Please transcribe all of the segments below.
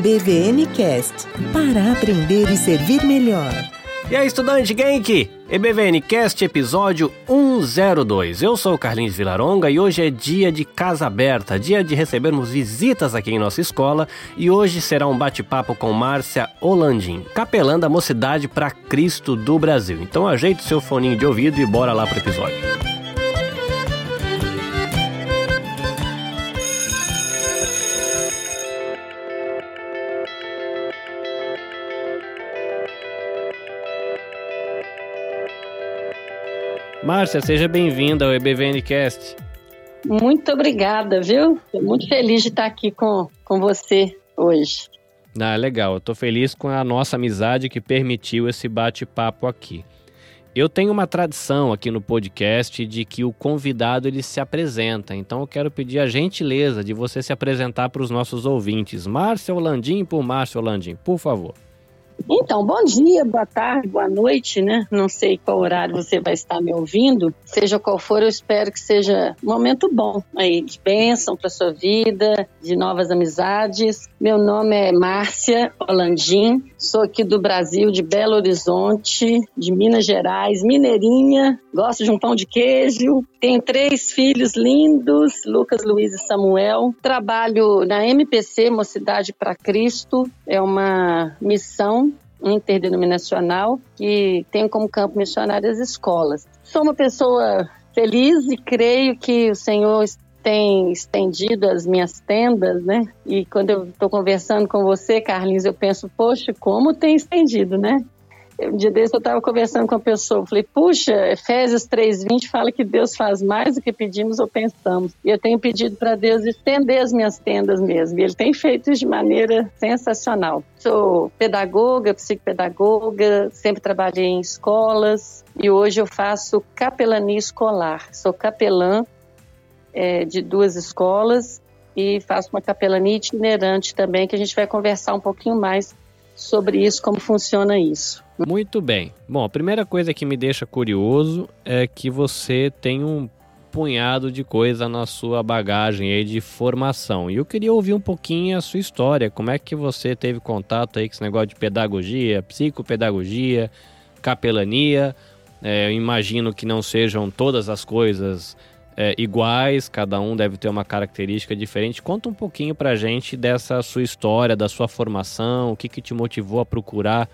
EBVN Cast para aprender e servir melhor. E aí, estudante Genk? EBVN Cast episódio 102. Eu sou o Carlinhos Vilaronga e hoje é dia de casa aberta, dia de recebermos visitas aqui em nossa escola e hoje será um bate-papo com Márcia Holandim, capelã da Mocidade para Cristo do Brasil. Então ajeite seu foninho de ouvido e bora lá pro episódio. Márcia, seja bem-vinda ao EBVNcast. Muito obrigada, viu? Estou muito feliz de estar aqui com, com você hoje. Ah, legal. Eu tô feliz com a nossa amizade que permitiu esse bate-papo aqui. Eu tenho uma tradição aqui no podcast de que o convidado ele se apresenta, então eu quero pedir a gentileza de você se apresentar para os nossos ouvintes. Márcia Landim por Márcia Landim, por favor. Então, bom dia, boa tarde, boa noite, né? Não sei qual horário você vai estar me ouvindo. Seja qual for, eu espero que seja um momento bom aí, de bênção para sua vida, de novas amizades. Meu nome é Márcia Holandim, sou aqui do Brasil, de Belo Horizonte, de Minas Gerais, mineirinha, gosto de um pão de queijo. Tenho três filhos lindos, Lucas, Luiz e Samuel. Trabalho na MPC, Mocidade para Cristo, é uma missão interdenominacional que tem como campo missionário as escolas. Sou uma pessoa feliz e creio que o Senhor tem estendido as minhas tendas, né? E quando eu estou conversando com você, Carlinhos, eu penso, poxa, como tem estendido, né? Um dia desse eu estava conversando com a pessoa, falei, puxa, Efésios 3,20 fala que Deus faz mais do que pedimos ou pensamos. E eu tenho pedido para Deus estender as minhas tendas mesmo. E Ele tem feito isso de maneira sensacional. Sou pedagoga, psicopedagoga, sempre trabalhei em escolas e hoje eu faço capelania escolar. Sou capelã é, de duas escolas e faço uma capelania itinerante também, que a gente vai conversar um pouquinho mais sobre isso, como funciona isso. Muito bem. Bom, a primeira coisa que me deixa curioso é que você tem um punhado de coisa na sua bagagem aí de formação. E eu queria ouvir um pouquinho a sua história. Como é que você teve contato aí com esse negócio de pedagogia, psicopedagogia, capelania? É, eu imagino que não sejam todas as coisas é, iguais, cada um deve ter uma característica diferente. Conta um pouquinho pra gente dessa sua história, da sua formação, o que, que te motivou a procurar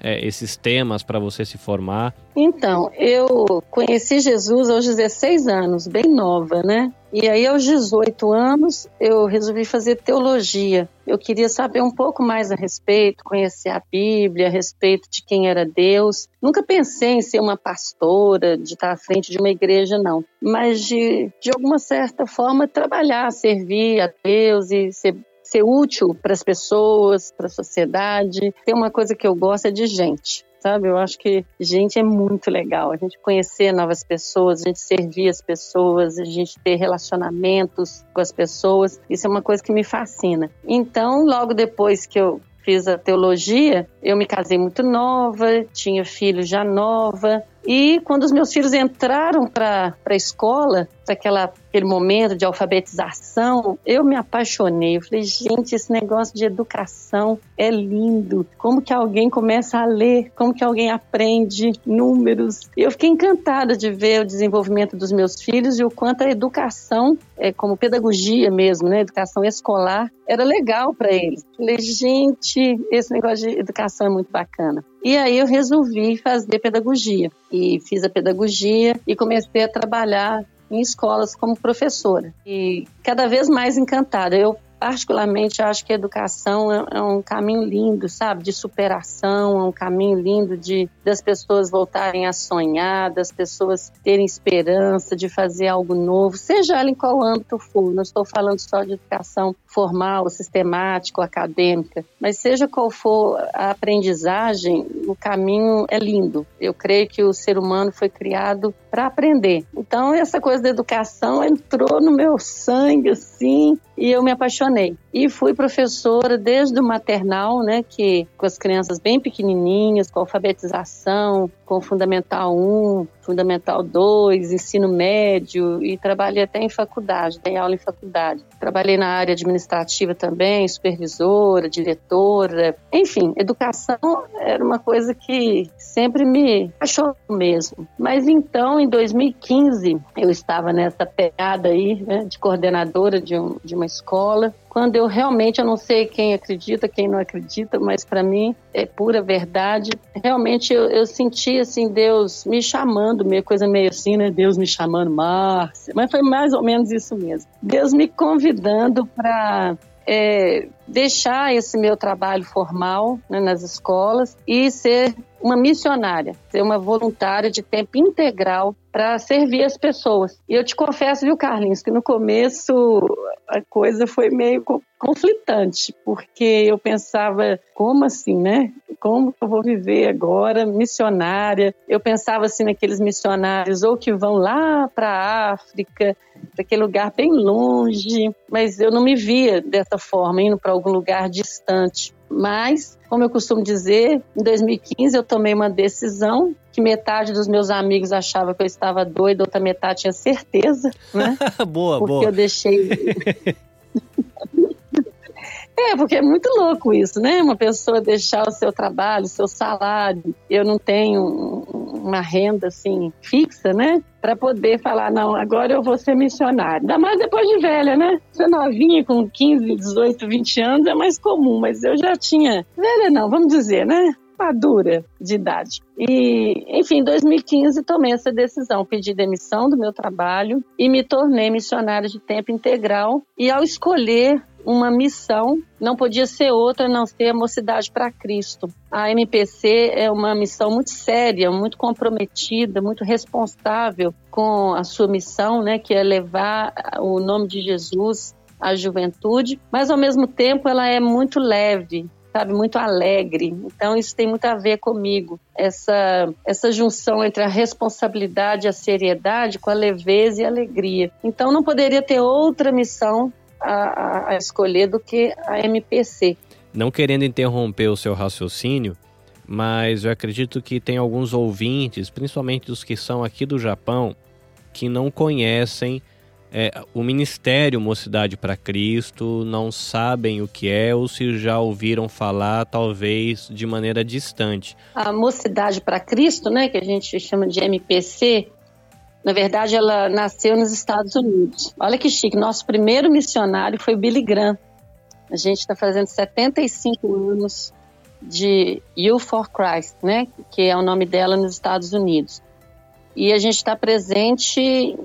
é, esses temas para você se formar? Então, eu conheci Jesus aos 16 anos, bem nova, né? E aí, aos 18 anos, eu resolvi fazer teologia. Eu queria saber um pouco mais a respeito, conhecer a Bíblia, a respeito de quem era Deus. Nunca pensei em ser uma pastora, de estar à frente de uma igreja, não. Mas, de, de alguma certa forma, trabalhar, servir a Deus e ser ser útil para as pessoas, para a sociedade. Tem uma coisa que eu gosto é de gente. Sabe, eu acho que gente é muito legal. A gente conhecer novas pessoas, a gente servir as pessoas, a gente ter relacionamentos com as pessoas. Isso é uma coisa que me fascina. Então, logo depois que eu fiz a teologia, eu me casei muito nova, tinha filho já nova. E quando os meus filhos entraram para a escola, para aquele momento de alfabetização, eu me apaixonei. Eu falei, gente, esse negócio de educação é lindo. Como que alguém começa a ler? Como que alguém aprende números? Eu fiquei encantada de ver o desenvolvimento dos meus filhos e o quanto a educação, é, como pedagogia mesmo, né, educação escolar, era legal para eles. Eu falei, gente, esse negócio de educação é muito bacana. E aí eu resolvi fazer pedagogia. E fiz a pedagogia e comecei a trabalhar em escolas como professora. E cada vez mais encantada. Eu particularmente acho que educação é, é, um caminho lindo, sabe, de superação, é um caminho lindo de das pessoas voltarem a sonhar, das pessoas terem esperança de fazer algo novo, seja ela em qual âmbito for. Não estou falando só de educação formal, sistemática, acadêmica, mas seja qual for a aprendizagem, o caminho é lindo. Eu creio que o ser humano foi criado para aprender. Então essa coisa da educação entrou no meu sangue assim, e eu me apaixonei E fui professora desde o maternal, né, que com as crianças bem pequenininhas, com alfabetização, com Fundamental 1, Fundamental 2, ensino médio e trabalhei até em faculdade, dei aula em faculdade. Trabalhei na área administrativa também, supervisora, diretora, enfim, educação era uma coisa que sempre me achou mesmo. Mas então, em 2015, eu estava nessa pegada aí, né, de coordenadora de, um, de uma escola, quando eu realmente, eu não sei quem acredita, quem não acredita, mas para mim é pura verdade. Realmente eu, eu, senti assim Deus me chamando, meio coisa meio assim, né? Deus me chamando, Márcia. Mas foi mais ou menos isso mesmo. Deus me convidando para é, deixar esse meu trabalho formal né, nas escolas e ser uma missionária, ser uma voluntária de tempo integral para servir as pessoas. E eu te confesso, viu, Carlinhos, que no começo a coisa foi meio conflitante, porque eu pensava, como assim, né? Como eu vou viver agora missionária? Eu pensava assim naqueles missionários ou que vão lá para a África, para aquele lugar bem longe, mas eu não me via dessa forma, indo para algum lugar distante. Mas, como eu costumo dizer, em 2015 eu tomei uma decisão que metade dos meus amigos achava que eu estava doida, outra metade tinha certeza, né? boa, Porque boa. eu deixei É, porque é muito louco isso, né? Uma pessoa deixar o seu trabalho, o seu salário. Eu não tenho uma renda assim fixa, né? Para poder falar, não, agora eu vou ser missionário. Ainda mais depois de velha, né? Você novinha com 15, 18, 20 anos é mais comum, mas eu já tinha. Velha não, vamos dizer, né? madura de idade. E, enfim, em 2015 tomei essa decisão, pedi demissão do meu trabalho e me tornei missionária de tempo integral. E ao escolher uma missão, não podia ser outra não ser a Mocidade para Cristo. A MPC é uma missão muito séria, muito comprometida, muito responsável com a sua missão, né, que é levar o nome de Jesus à juventude, mas ao mesmo tempo ela é muito leve, sabe, muito alegre. Então isso tem muito a ver comigo. Essa essa junção entre a responsabilidade e a seriedade com a leveza e a alegria. Então não poderia ter outra missão a, a escolher do que a MPC. Não querendo interromper o seu raciocínio, mas eu acredito que tem alguns ouvintes, principalmente os que são aqui do Japão, que não conhecem é, o Ministério Mocidade para Cristo, não sabem o que é ou se já ouviram falar, talvez de maneira distante. A Mocidade para Cristo, né, que a gente chama de MPC, na verdade, ela nasceu nos Estados Unidos. Olha que chique, nosso primeiro missionário foi Billy Graham. A gente está fazendo 75 anos de You for Christ, né? Que é o nome dela nos Estados Unidos. E a gente está presente,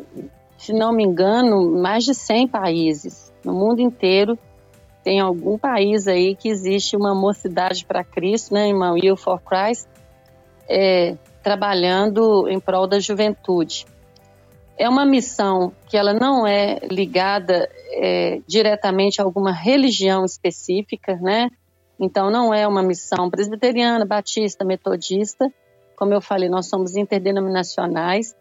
se não me engano, mais de 100 países no mundo inteiro. Tem algum país aí que existe uma mocidade para Cristo, né? Uma You for Christ, é, trabalhando em prol da juventude. É uma missão que ela não é ligada é, diretamente a alguma religião específica, né? Então não é uma missão presbiteriana, batista, metodista. Como eu falei, nós somos interdenominacionais,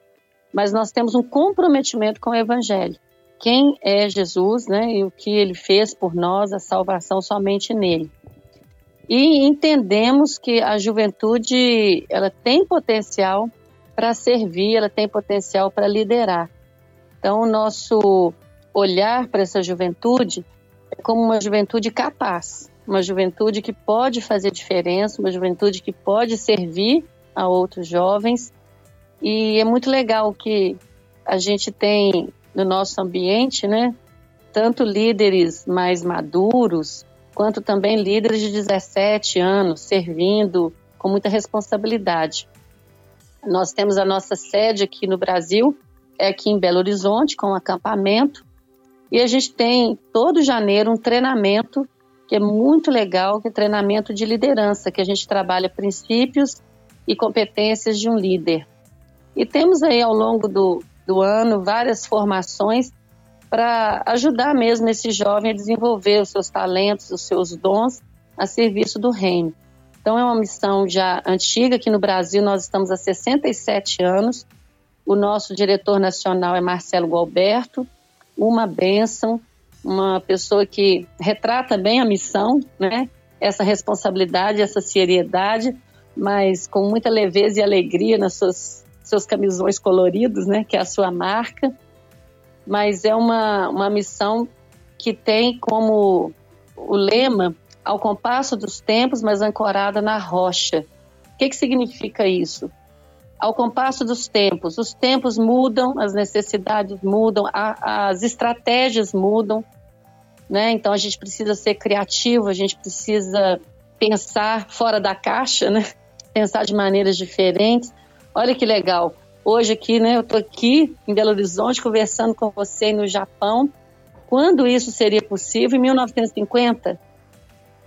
mas nós temos um comprometimento com o Evangelho. Quem é Jesus, né? E o que ele fez por nós, a salvação somente nele. E entendemos que a juventude ela tem potencial para servir, ela tem potencial para liderar. Então, o nosso olhar para essa juventude é como uma juventude capaz, uma juventude que pode fazer diferença, uma juventude que pode servir a outros jovens. E é muito legal que a gente tem no nosso ambiente, né, tanto líderes mais maduros, quanto também líderes de 17 anos servindo com muita responsabilidade. Nós temos a nossa sede aqui no Brasil, é aqui em Belo Horizonte, com um acampamento. E a gente tem todo janeiro um treinamento que é muito legal, que é treinamento de liderança, que a gente trabalha princípios e competências de um líder. E temos aí ao longo do, do ano várias formações para ajudar mesmo esse jovem a desenvolver os seus talentos, os seus dons a serviço do reino. Então é uma missão já antiga aqui no Brasil, nós estamos há 67 anos. O nosso diretor nacional é Marcelo Gualberto, uma bênção. uma pessoa que retrata bem a missão, né? Essa responsabilidade, essa seriedade, mas com muita leveza e alegria nas suas seus camisões coloridos, né? Que é a sua marca. Mas é uma, uma missão que tem como o lema ao compasso dos tempos, mas ancorada na rocha. O que, que significa isso? Ao compasso dos tempos, os tempos mudam, as necessidades mudam, a, as estratégias mudam, né? Então a gente precisa ser criativo, a gente precisa pensar fora da caixa, né? Pensar de maneiras diferentes. Olha que legal. Hoje aqui, né? Eu estou aqui em Belo Horizonte conversando com você no Japão. Quando isso seria possível? Em 1950,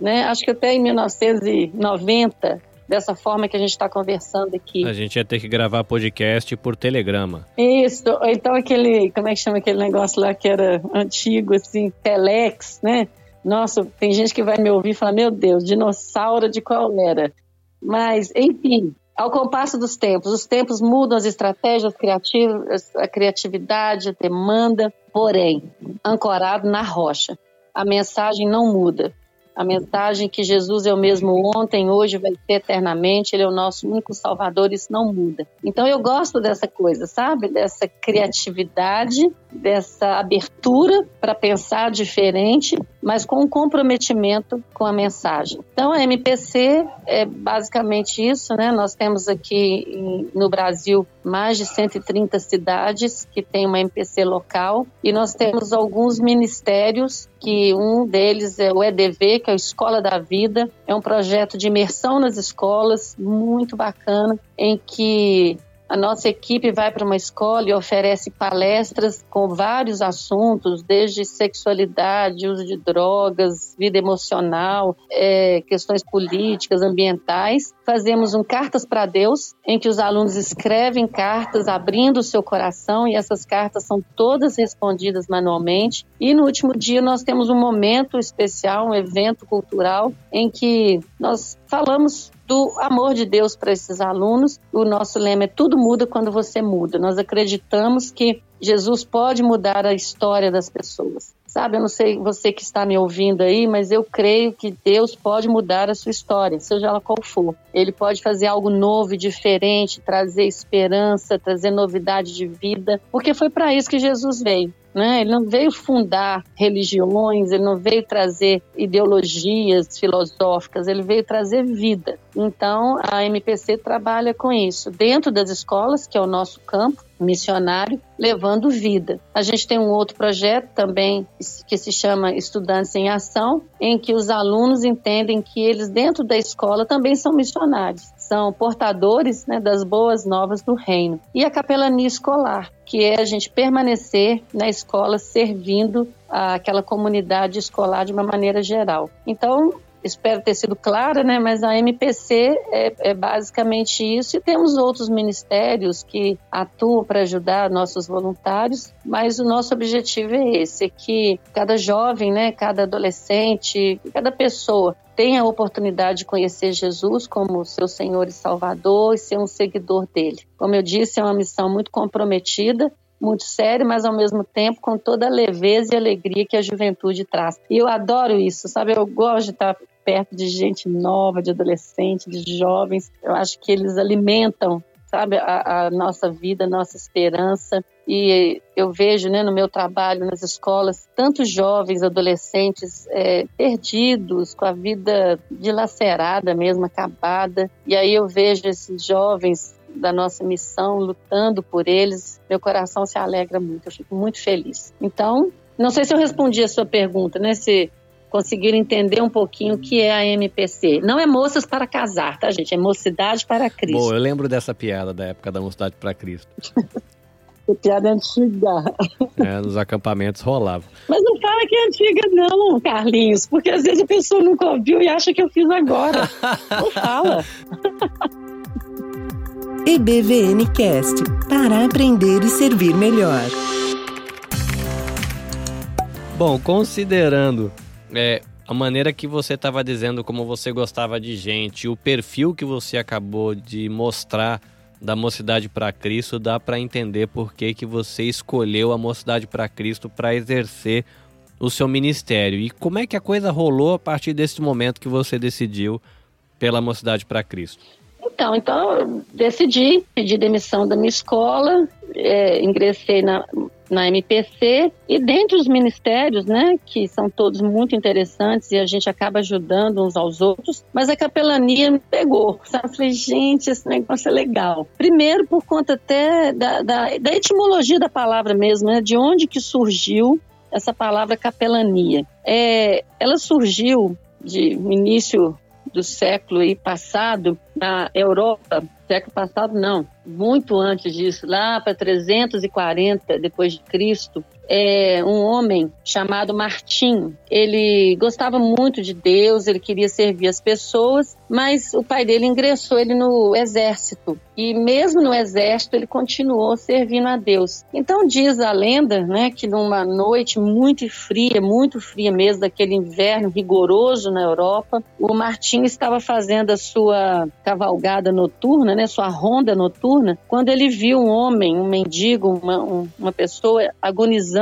né? Acho que até em 1990 dessa forma que a gente está conversando aqui. A gente ia ter que gravar podcast por telegrama. Isso, então aquele, como é que chama aquele negócio lá que era antigo, assim, telex, né? Nossa, tem gente que vai me ouvir e falar, meu Deus, dinossauro de qual era? Mas, enfim, ao compasso dos tempos, os tempos mudam as estratégias criativas, a criatividade, a demanda, porém, ancorado na rocha. A mensagem não muda. A mensagem que Jesus é o mesmo ontem, hoje, vai ser eternamente, Ele é o nosso único Salvador, isso não muda. Então eu gosto dessa coisa, sabe? Dessa criatividade, dessa abertura para pensar diferente, mas com um comprometimento com a mensagem. Então a MPC é basicamente isso, né? Nós temos aqui no Brasil mais de 130 cidades que têm uma MPC local e nós temos alguns ministérios que um deles é o EDV, que é a Escola da Vida, é um projeto de imersão nas escolas muito bacana, em que a nossa equipe vai para uma escola e oferece palestras com vários assuntos, desde sexualidade, uso de drogas, vida emocional, é, questões políticas, ambientais. Fazemos um Cartas para Deus, em que os alunos escrevem cartas abrindo o seu coração e essas cartas são todas respondidas manualmente. E no último dia nós temos um momento especial, um evento cultural, em que nós falamos do amor de Deus para esses alunos. O nosso lema é tudo muda quando você muda. Nós acreditamos que Jesus pode mudar a história das pessoas. Sabe, eu não sei você que está me ouvindo aí, mas eu creio que Deus pode mudar a sua história, seja ela qual for. Ele pode fazer algo novo e diferente, trazer esperança, trazer novidade de vida, porque foi para isso que Jesus veio. Né? Ele não veio fundar religiões, ele não veio trazer ideologias filosóficas, ele veio trazer vida. Então, a MPC trabalha com isso dentro das escolas, que é o nosso campo missionário, levando vida. A gente tem um outro projeto também que se chama Estudantes em Ação, em que os alunos entendem que eles dentro da escola também são missionários são portadores né, das boas novas do reino. E a capelania escolar, que é a gente permanecer na escola servindo aquela comunidade escolar de uma maneira geral. Então, espero ter sido clara, né? Mas a MPC é, é, basicamente isso e temos outros ministérios que atuam para ajudar nossos voluntários, mas o nosso objetivo é esse, é que cada jovem, né, cada adolescente, cada pessoa tenha a oportunidade de conhecer Jesus como seu Senhor e Salvador e ser um seguidor dele. Como eu disse, é uma missão muito comprometida, muito séria, mas ao mesmo tempo com toda a leveza e alegria que a juventude traz. E eu adoro isso, sabe? Eu gosto de estar perto de gente nova, de adolescentes, de jovens. Eu acho que eles alimentam sabe, a, a, nossa vida, a nossa esperança. E eu vejo né, no meu trabalho nas escolas tantos jovens, adolescentes é, perdidos, com a vida dilacerada mesmo, acabada. E aí eu vejo esses jovens da nossa missão lutando por eles. Meu coração se alegra muito, eu fico muito feliz. Então, não sei se eu respondi a sua pergunta, né? Se conseguir entender um pouquinho o que é a MPC. Não é moças para casar, tá, gente? É mocidade para Cristo. Bom, eu lembro dessa piada da época da mocidade para Cristo. que piada antiga. É, nos acampamentos rolava. Mas não fala que é antiga, não, Carlinhos, porque às vezes a pessoa nunca ouviu e acha que eu fiz agora. não fala. EBVN Cast para aprender e servir melhor. Bom, considerando é, a maneira que você estava dizendo como você gostava de gente, o perfil que você acabou de mostrar da Mocidade para Cristo, dá para entender por que, que você escolheu a Mocidade para Cristo para exercer o seu ministério. E como é que a coisa rolou a partir desse momento que você decidiu pela Mocidade para Cristo? Então, então decidi pedir demissão da minha escola, é, ingressei na, na MPC e dentre os ministérios, né, que são todos muito interessantes e a gente acaba ajudando uns aos outros, mas a capelania me pegou, sabe? Eu falei, gente, esse negócio é legal. Primeiro por conta até da, da, da etimologia da palavra mesmo, né, de onde que surgiu essa palavra capelania. É, ela surgiu de início do século passado na Europa, século passado não, muito antes disso, lá para 340 depois de Cristo, é, um homem chamado Martim. Ele gostava muito de Deus, ele queria servir as pessoas, mas o pai dele ingressou ele no exército. E mesmo no exército ele continuou servindo a Deus. Então diz a lenda, né, que numa noite muito fria, muito fria mesmo, daquele inverno rigoroso na Europa, o Martim estava fazendo a sua cavalgada noturna, né, sua ronda noturna, quando ele viu um homem, um mendigo, uma, uma pessoa agonizando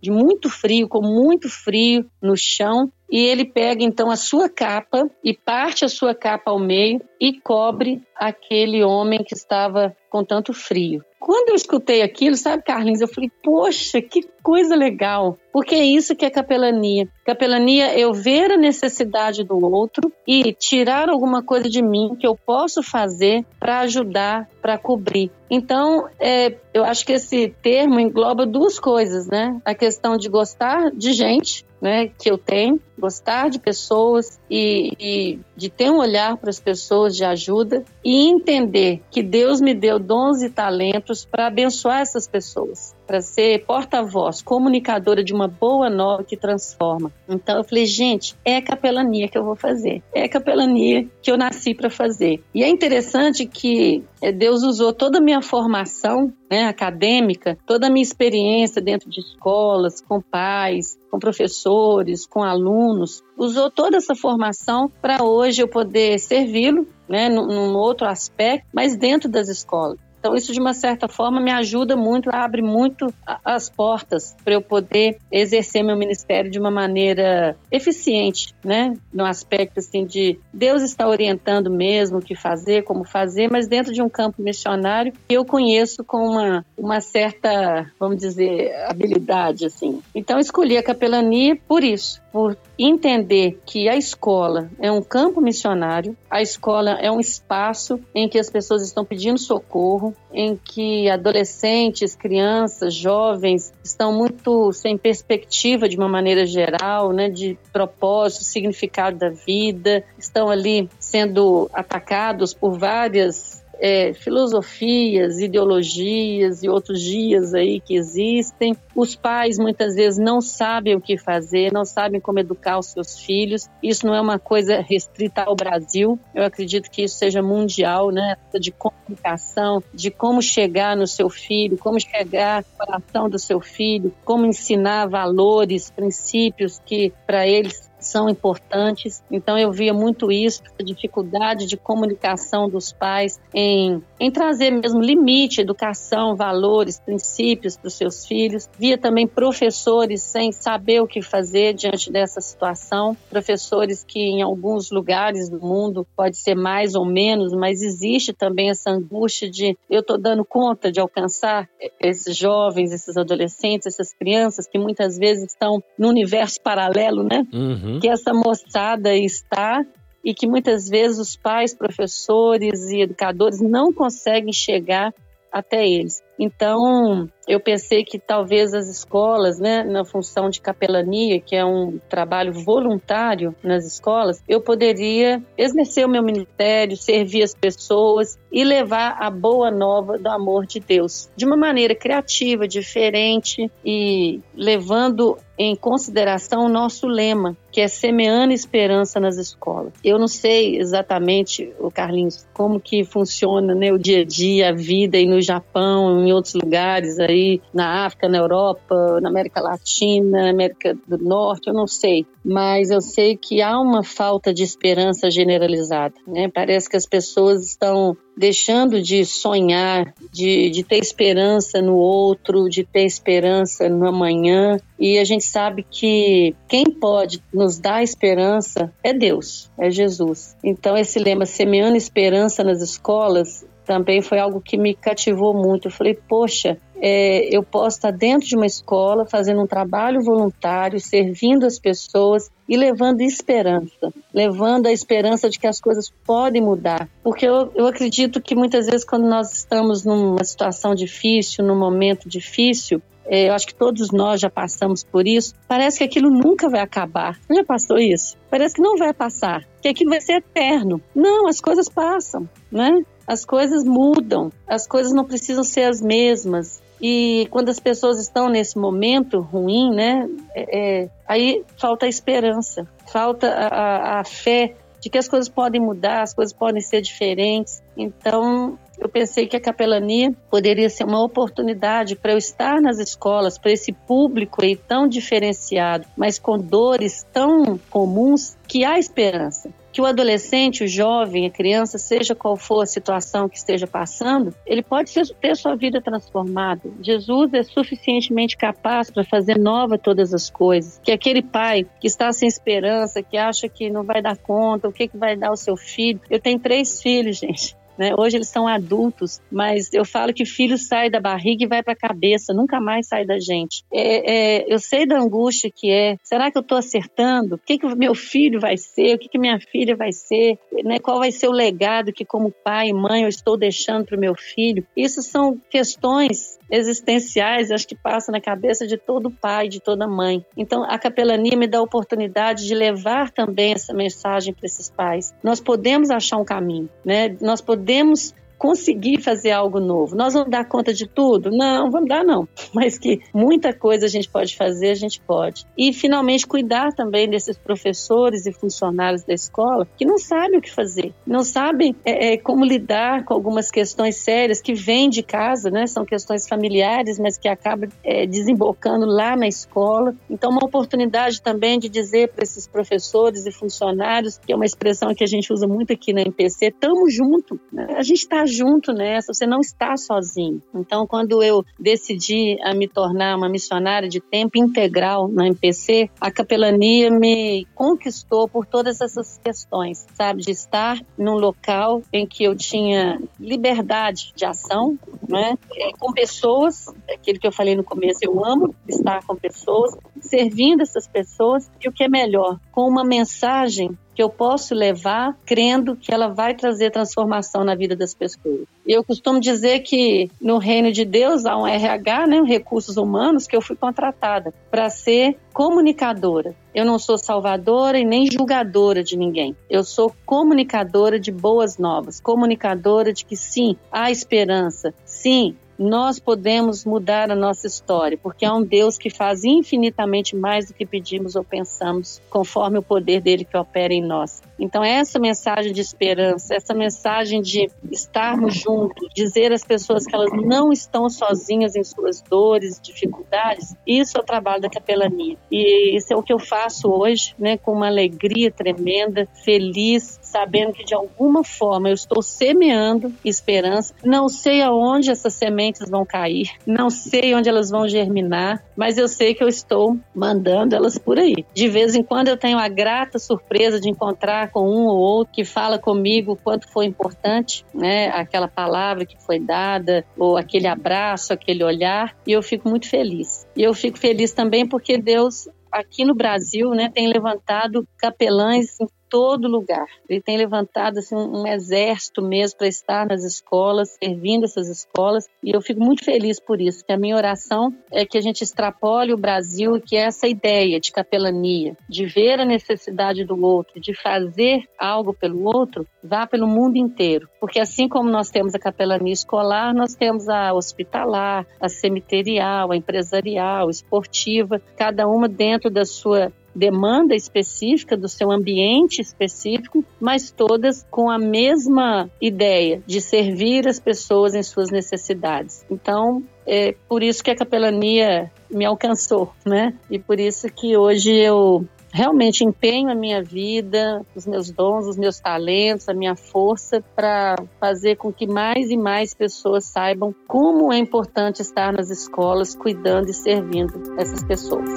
de muito frio, com muito frio no chão, e ele pega então a sua capa e parte a sua capa ao meio e cobre aquele homem que estava com tanto frio. Quando eu escutei aquilo, sabe, Carlinhos, eu falei, poxa, que coisa legal. Porque é isso que é capelania. Capelania é eu ver a necessidade do outro e tirar alguma coisa de mim que eu posso fazer para ajudar, para cobrir. Então, é, eu acho que esse termo engloba duas coisas, né? A questão de gostar de gente, né, que eu tenho, gostar de pessoas e, e de ter um olhar para as pessoas de ajuda e entender que Deus me deu dons e talentos para abençoar essas pessoas para ser porta-voz, comunicadora de uma boa nova que transforma. Então eu falei, gente, é capelania que eu vou fazer. É capelania que eu nasci para fazer. E é interessante que é, Deus usou toda a minha formação né, acadêmica, toda a minha experiência dentro de escolas, com pais, com professores, com alunos, usou toda essa formação para hoje eu poder servi-lo né, num outro aspecto, mas dentro das escolas. Então, isso de uma certa forma me ajuda muito, abre muito as portas para eu poder exercer meu ministério de uma maneira eficiente, né? No aspecto assim de Deus está orientando mesmo o que fazer, como fazer, mas dentro de um campo missionário que eu conheço com uma, uma certa, vamos dizer, habilidade assim. Então, escolhi a capelania por isso, por entender que a escola é um campo missionário, a escola é um espaço em que as pessoas estão pedindo socorro, em que adolescentes, crianças, jovens estão muito sem perspectiva de uma maneira geral, né, de propósito, significado da vida, estão ali sendo atacados por várias é, filosofias, ideologias e outros dias aí que existem. Os pais muitas vezes não sabem o que fazer, não sabem como educar os seus filhos. Isso não é uma coisa restrita ao Brasil. Eu acredito que isso seja mundial, né? De comunicação, de como chegar no seu filho, como chegar no coração do seu filho, como ensinar valores, princípios que para eles são importantes. Então eu via muito isso, a dificuldade de comunicação dos pais em, em trazer mesmo limite, educação, valores, princípios para os seus filhos. Via também professores sem saber o que fazer diante dessa situação, professores que em alguns lugares do mundo pode ser mais ou menos, mas existe também essa angústia de eu estou dando conta de alcançar esses jovens, esses adolescentes, essas crianças que muitas vezes estão no universo paralelo, né? Uhum uhum. que essa moçada está e que muitas vezes os pais, professores e educadores não conseguem chegar até eles. Então, eu pensei que talvez as escolas, né, na função de capelania, que é um trabalho voluntário nas escolas, eu poderia exercer o meu ministério, servir as pessoas e levar a boa nova do amor de Deus de uma maneira criativa, diferente e levando em consideração o nosso lema, que é semeando esperança nas escolas. Eu não sei exatamente, o Carlinhos, como que funciona né, o dia a dia, a vida aí no Japão, em outros lugares aí, na África, na Europa, na América Latina, América do Norte, eu não sei. Mas eu sei que há uma falta de esperança generalizada. Né? Parece que as pessoas estão deixando de sonhar, de, de ter esperança no outro, de ter esperança no amanhã. E a gente sabe que quem pode nos dar esperança é Deus, é Jesus. Então, esse lema, semeando esperança nas escolas, também foi algo que me cativou muito. Eu falei, poxa, é, eu posso estar dentro de uma escola fazendo um trabalho voluntário, servindo as pessoas e levando esperança, levando a esperança de que as coisas podem mudar. Porque eu, eu acredito que muitas vezes, quando nós estamos numa situação difícil, num momento difícil, é, eu acho que todos nós já passamos por isso, parece que aquilo nunca vai acabar. Já passou isso? Parece que não vai passar, que aquilo vai ser eterno. Não, as coisas passam, né? As coisas mudam, as coisas não precisam ser as mesmas. E quando as pessoas estão nesse momento ruim, né, é, é aí falta a esperança, falta a, a, fé de que as coisas podem mudar, as coisas podem ser diferentes. Então, eu pensei que a capelania poderia ser uma oportunidade para eu estar nas escolas, para esse público aí tão diferenciado, mas com dores tão comuns, que há esperança que o adolescente, o jovem, a criança, seja qual for a situação que esteja passando, ele pode ter sua vida transformada. Jesus é suficientemente capaz para fazer nova todas as coisas. Que aquele pai que está sem esperança, que acha que não vai dar conta, o que, que vai dar ao seu filho. Eu tenho três filhos, gente. Né? Hoje eles são adultos, mas eu falo que filho sai da barriga e vai para a cabeça, nunca mais sai da gente. É, é, eu sei da angústia que é. Será que eu estou acertando? O que, que meu filho vai ser? O que, que minha filha vai ser? Né? Qual vai ser o legado que, como pai e mãe, eu estou deixando para o meu filho? Isso são questões existenciais, acho que passa na cabeça de todo pai, de toda mãe. Então, a capelania me dá a oportunidade de levar também essa mensagem para esses pais. Nós podemos achar um caminho, né? Nós podemos podemos conseguir fazer algo novo. Nós vamos dar conta de tudo? Não, vamos dar não. Mas que muita coisa a gente pode fazer, a gente pode. E finalmente cuidar também desses professores e funcionários da escola que não sabem o que fazer, não sabem é, é, como lidar com algumas questões sérias que vêm de casa, né? São questões familiares, mas que acabam é, desembocando lá na escola. Então, uma oportunidade também de dizer para esses professores e funcionários, que é uma expressão que a gente usa muito aqui na MPC, estamos junto. Né? A gente está junto nessa, você não está sozinho. Então, quando eu decidi a me tornar uma missionária de tempo integral na MPC, a capelania me conquistou por todas essas questões, sabe? De estar num local em que eu tinha liberdade de ação, né? com pessoas, aquilo que eu falei no começo, eu amo estar com pessoas, servindo essas pessoas, e o que é melhor, com uma mensagem que eu posso levar crendo que ela vai trazer transformação na vida das pessoas. Eu costumo dizer que no reino de Deus há um RH, né, recursos humanos, que eu fui contratada para ser comunicadora. Eu não sou salvadora e nem julgadora de ninguém. Eu sou comunicadora de boas novas, comunicadora de que sim, há esperança, sim, nós podemos mudar a nossa história, porque há um Deus que faz infinitamente mais do que pedimos ou pensamos, conforme o poder dele que opera em nós. Então, essa mensagem de esperança, essa mensagem de estarmos juntos, dizer às pessoas que elas não estão sozinhas em suas dores, dificuldades, isso é o trabalho da capelania. E isso é o que eu faço hoje, né, com uma alegria tremenda, feliz, sabendo que de alguma forma eu estou semeando esperança. Não sei aonde essas sementes vão cair, não sei onde elas vão germinar, mas eu sei que eu estou mandando elas por aí. De vez em quando eu tenho a grata surpresa de encontrar com um ou outro que fala comigo o quanto foi importante, né, aquela palavra que foi dada, ou aquele abraço, aquele olhar, e eu fico muito feliz. E eu fico feliz também porque Deus aqui no Brasil, né, tem levantado capelães em todo lugar. Ele tem levantado assim, um exército mesmo para estar nas escolas, servindo essas escolas, e eu fico muito feliz por isso. Que a minha oração é que a gente extrapole o Brasil e que essa ideia de capelania, de ver a necessidade do outro, de fazer algo pelo outro, vá pelo mundo inteiro. Porque assim como nós temos a capelania escolar, nós temos a hospitalar, a cemiterial, a empresarial, esportiva, cada uma dentro da sua demanda específica, do seu ambiente específico, mas todas com a mesma ideia de servir as pessoas em suas necessidades. Então, é por isso que a capelania me alcançou, né? E por isso que hoje eu realmente empenho a minha vida, os meus dons, os meus talentos, a minha força para fazer com que mais e mais pessoas saibam como é importante estar nas escolas, cuidando e servindo essas pessoas.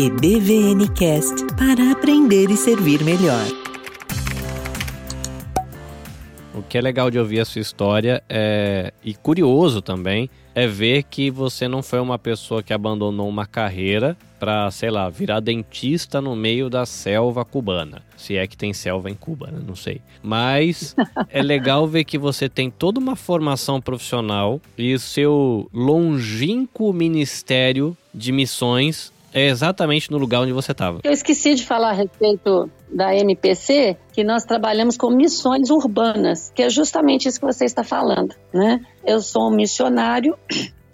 EBVNcast para aprender e servir melhor. O que é legal de ouvir a sua história é, e curioso também é ver que você não foi uma pessoa que abandonou uma carreira para, sei lá, virar dentista no meio da selva cubana. Se é que tem selva em Cuba, né? não sei. Mas é legal ver que você tem toda uma formação profissional e o seu longínquo ministério de missões é exatamente no lugar onde você estava. Eu esqueci de falar a respeito da MPC, que nós trabalhamos com missões urbanas, que é justamente isso que você está falando, né? Eu sou um missionário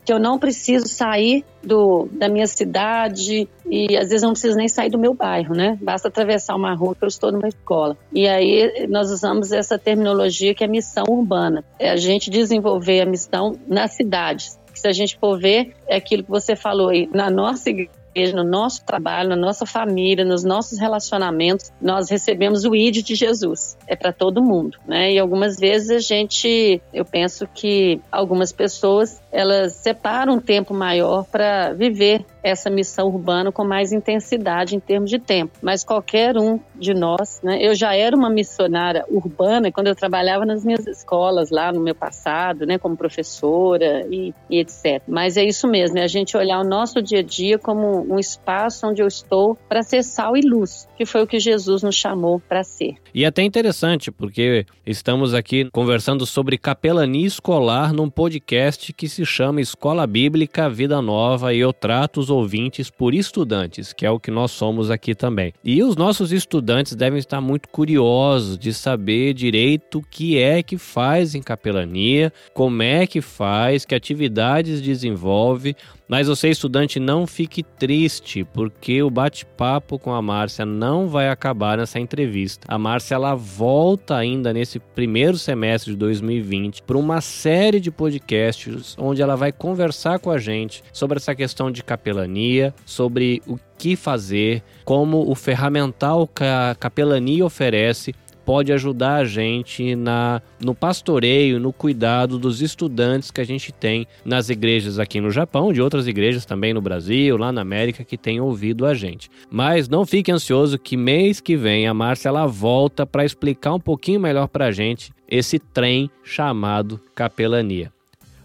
que eu não preciso sair do, da minha cidade e às vezes não preciso nem sair do meu bairro, né? Basta atravessar uma rua que eu estou numa escola. E aí nós usamos essa terminologia que é missão urbana. É a gente desenvolver a missão nas cidades. Se a gente for ver, é aquilo que você falou aí, na nossa igreja no nosso trabalho, na nossa família, nos nossos relacionamentos, nós recebemos o ID de Jesus. É para todo mundo, né? E algumas vezes a gente, eu penso que algumas pessoas elas separam um tempo maior para viver essa missão urbana com mais intensidade em termos de tempo. Mas qualquer um de nós, né? Eu já era uma missionária urbana quando eu trabalhava nas minhas escolas lá no meu passado, né? Como professora e, e etc. Mas é isso mesmo, é a gente olhar o nosso dia a dia como um espaço onde eu estou para ser sal e luz, que foi o que Jesus nos chamou para ser. E é até interessante, porque estamos aqui conversando sobre capelania escolar num podcast que se chama Escola Bíblica Vida Nova e eu trato os ouvintes por estudantes, que é o que nós somos aqui também. E os nossos estudantes devem estar muito curiosos de saber direito o que é que faz em capelania, como é que faz, que atividades desenvolve. Mas você, estudante, não fique triste, porque o bate-papo com a Márcia não vai acabar nessa entrevista. A Márcia ela volta ainda nesse primeiro semestre de 2020 para uma série de podcasts onde ela vai conversar com a gente sobre essa questão de capelania, sobre o que fazer, como o ferramental que a capelania oferece pode ajudar a gente na, no pastoreio, no cuidado dos estudantes que a gente tem nas igrejas aqui no Japão, de outras igrejas também no Brasil, lá na América, que têm ouvido a gente. Mas não fique ansioso que mês que vem a Márcia ela volta para explicar um pouquinho melhor para a gente esse trem chamado capelania.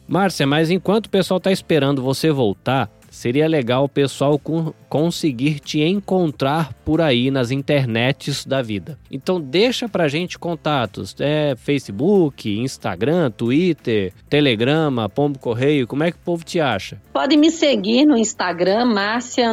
Márcia, mas enquanto o pessoal está esperando você voltar, seria legal o pessoal conseguir te encontrar por aí nas internets da vida. Então deixa pra gente contatos, é Facebook, Instagram, Twitter, Telegrama, Pombo Correio, como é que o povo te acha? Pode me seguir no Instagram, Márcia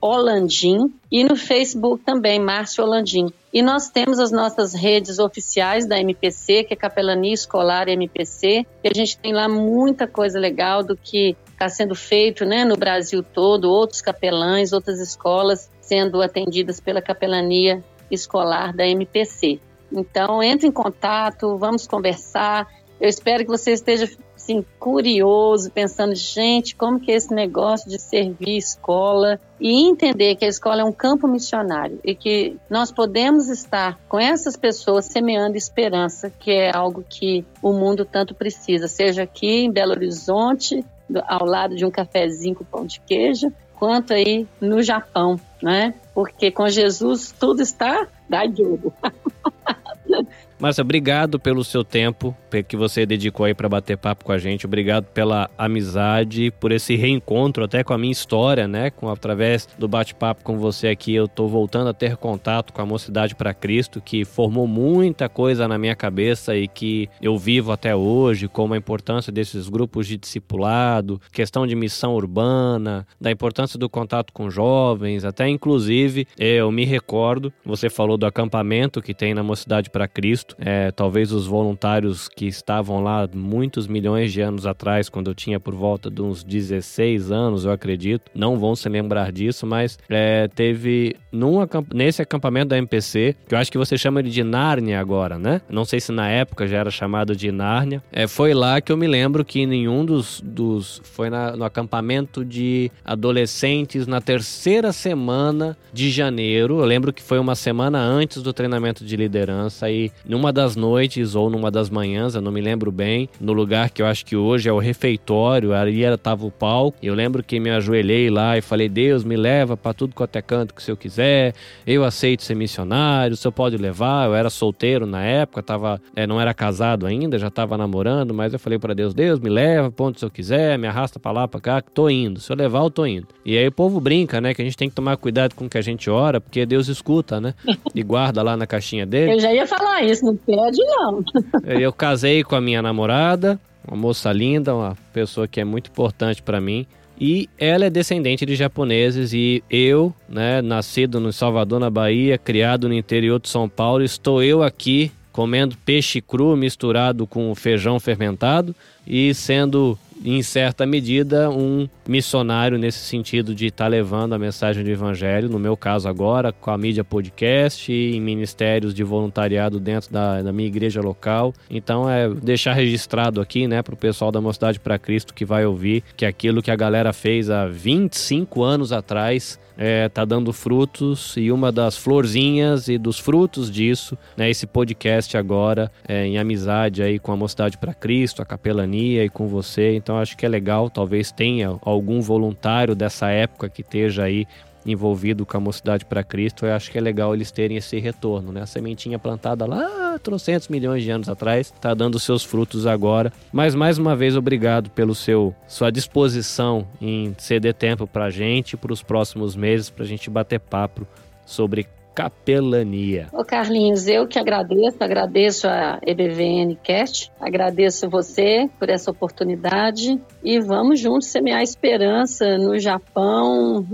Holandim, e no Facebook também, Márcia Holandim. E nós temos as nossas redes oficiais da MPC, que é Capelania Escolar MPC, e a gente tem lá muita coisa legal do que está sendo feito né, no Brasil todo, outros capelães, outras escolas sendo atendidas pela capelania escolar da MPC. Então, entre em contato, vamos conversar. Eu espero que você esteja assim, curioso, pensando, gente, como que é esse negócio de servir escola e entender que a escola é um campo missionário e que nós podemos estar com essas pessoas semeando esperança, que é algo que o mundo tanto precisa, seja aqui em Belo Horizonte, ao lado de um cafezinho com pão de queijo, quanto aí no Japão, né? Porque com Jesus tudo está da jogo. Márcia, obrigado pelo seu tempo que você dedicou aí para bater papo com a gente. Obrigado pela amizade, por esse reencontro até com a minha história, né? Com através do bate-papo com você aqui, eu tô voltando a ter contato com a Mocidade para Cristo, que formou muita coisa na minha cabeça e que eu vivo até hoje, como a importância desses grupos de discipulado, questão de missão urbana, da importância do contato com jovens, até inclusive eu me recordo, você falou do acampamento que tem na Mocidade para Cristo. É, talvez os voluntários que estavam lá muitos milhões de anos atrás, quando eu tinha por volta de uns 16 anos, eu acredito, não vão se lembrar disso, mas é, teve num, nesse acampamento da MPC, que eu acho que você chama ele de Nárnia agora, né? Não sei se na época já era chamado de Nárnia. É, foi lá que eu me lembro que nenhum dos. dos foi na, no acampamento de adolescentes na terceira semana de janeiro. Eu lembro que foi uma semana antes do treinamento de liderança e numa das noites ou numa das manhãs, eu não me lembro bem, no lugar que eu acho que hoje é o refeitório, ali estava o palco. Eu lembro que me ajoelhei lá e falei: Deus, me leva para tudo quanto é canto que o senhor quiser, eu aceito ser missionário, o senhor pode levar. Eu era solteiro na época, tava, é, não era casado ainda, já estava namorando, mas eu falei para Deus: Deus, me leva para onde o senhor quiser, me arrasta para lá, para cá, que tô indo. Se eu levar, eu tô indo. E aí o povo brinca, né, que a gente tem que tomar cuidado com o que a gente ora, porque Deus escuta, né? E guarda lá na caixinha dele. Eu já ia falar isso, não não. Eu casei com a minha namorada, uma moça linda, uma pessoa que é muito importante para mim. E ela é descendente de japoneses e eu, né, nascido no Salvador, na Bahia, criado no interior de São Paulo, estou eu aqui comendo peixe cru misturado com feijão fermentado e sendo em certa medida, um missionário nesse sentido de estar tá levando a mensagem do evangelho, no meu caso agora, com a mídia podcast e em ministérios de voluntariado dentro da, da minha igreja local. Então, é deixar registrado aqui, né, para o pessoal da Mocidade para Cristo que vai ouvir que aquilo que a galera fez há 25 anos atrás é, tá dando frutos e uma das florzinhas e dos frutos disso, né, esse podcast agora é, em amizade aí com a Mocidade para Cristo, a capelania e com você. Então acho que é legal, talvez tenha algum voluntário dessa época que esteja aí envolvido com a Mocidade para Cristo, eu acho que é legal eles terem esse retorno, né? A sementinha plantada lá trocentos milhões de anos atrás está dando seus frutos agora. Mas mais uma vez obrigado pelo seu sua disposição em ceder tempo para a gente, para os próximos meses, para a gente bater papo sobre capelania. Ô Carlinhos, eu que agradeço, agradeço a EBVN Cast, agradeço você por essa oportunidade e vamos juntos semear esperança no Japão,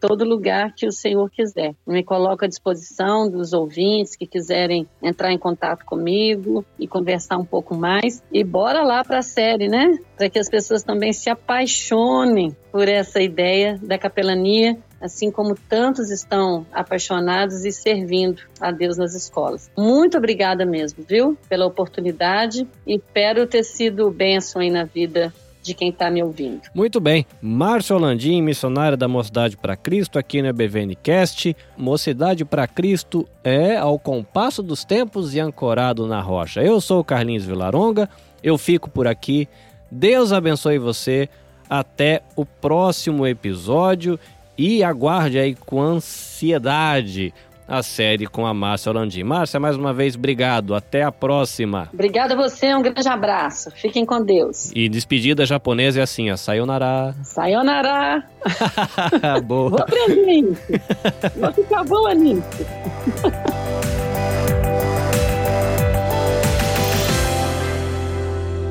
todo lugar que o Senhor quiser. Me coloco à disposição dos ouvintes que quiserem entrar em contato comigo e conversar um pouco mais. E bora lá para a série, né? Para que as pessoas também se apaixonem por essa ideia da capelania, assim como tantos estão apaixonados e servindo a Deus nas escolas. Muito obrigada mesmo, viu, pela oportunidade e espero ter sido bênção aí na vida de quem está me ouvindo. Muito bem. Márcio Landim, missionária da Mocidade para Cristo, aqui no EBVNcast. Mocidade para Cristo é ao compasso dos tempos e ancorado na rocha. Eu sou o Carlinhos Vilaronga, eu fico por aqui. Deus abençoe você. Até o próximo episódio e aguarde aí com ansiedade a série com a Márcia Holandim. Márcia, mais uma vez, obrigado. Até a próxima. Obrigada a você, um grande abraço. Fiquem com Deus. E despedida japonesa é assim, ó. Sayonara. Sayonara. Boa. Vou aprender isso. Vou ficar boa nisso.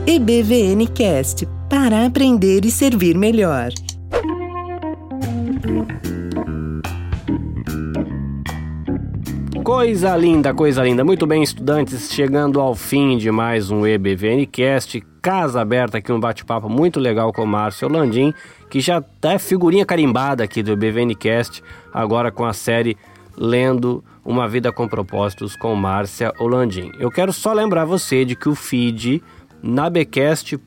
EBVN Cast para aprender e servir melhor. Coisa linda, coisa linda. Muito bem, estudantes, chegando ao fim de mais um EBVNcast. Casa aberta aqui, um bate-papo muito legal com o Márcio Landim, que já é figurinha carimbada aqui do EBVNcast, agora com a série Lendo Uma Vida com Propósitos com Márcia Olandim. Eu quero só lembrar você de que o feed nabecast.jp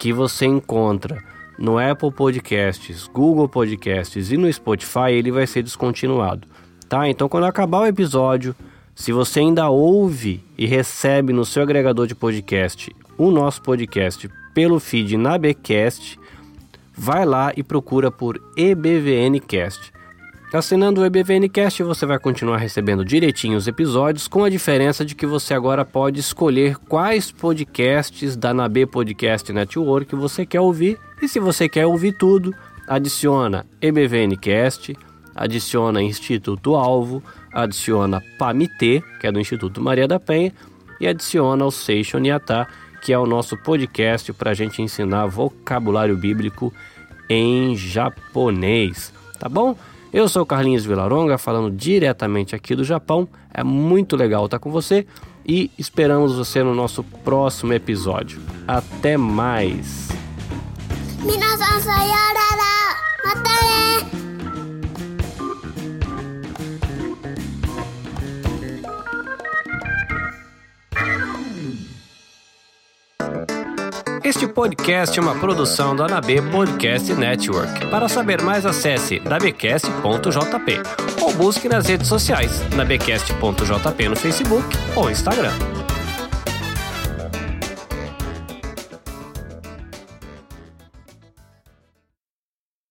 que você encontra no Apple Podcasts, Google Podcasts e no Spotify, ele vai ser descontinuado tá? Então quando acabar o episódio, se você ainda ouve e recebe no seu agregador de podcast o nosso podcast pelo feed na Becast, vai lá e procura por EBVNcast. Assinando o EBVNcast, você vai continuar recebendo direitinho os episódios, com a diferença de que você agora pode escolher quais podcasts da Nabe Podcast Network você quer ouvir. E se você quer ouvir tudo, adiciona EBVNcast, adiciona Instituto Alvo, adiciona PAMITê, que é do Instituto Maria da Penha, e adiciona o Seishon Yatá, que é o nosso podcast para a gente ensinar vocabulário bíblico em japonês, tá bom? Eu sou Carlinhos Vilaronga, falando diretamente aqui do Japão. É muito legal estar com você e esperamos você no nosso próximo episódio. Até mais! Este podcast é uma produção da NAB Podcast Network. Para saber mais, acesse nabcast.jp ou busque nas redes sociais nabcast.jp no Facebook ou Instagram.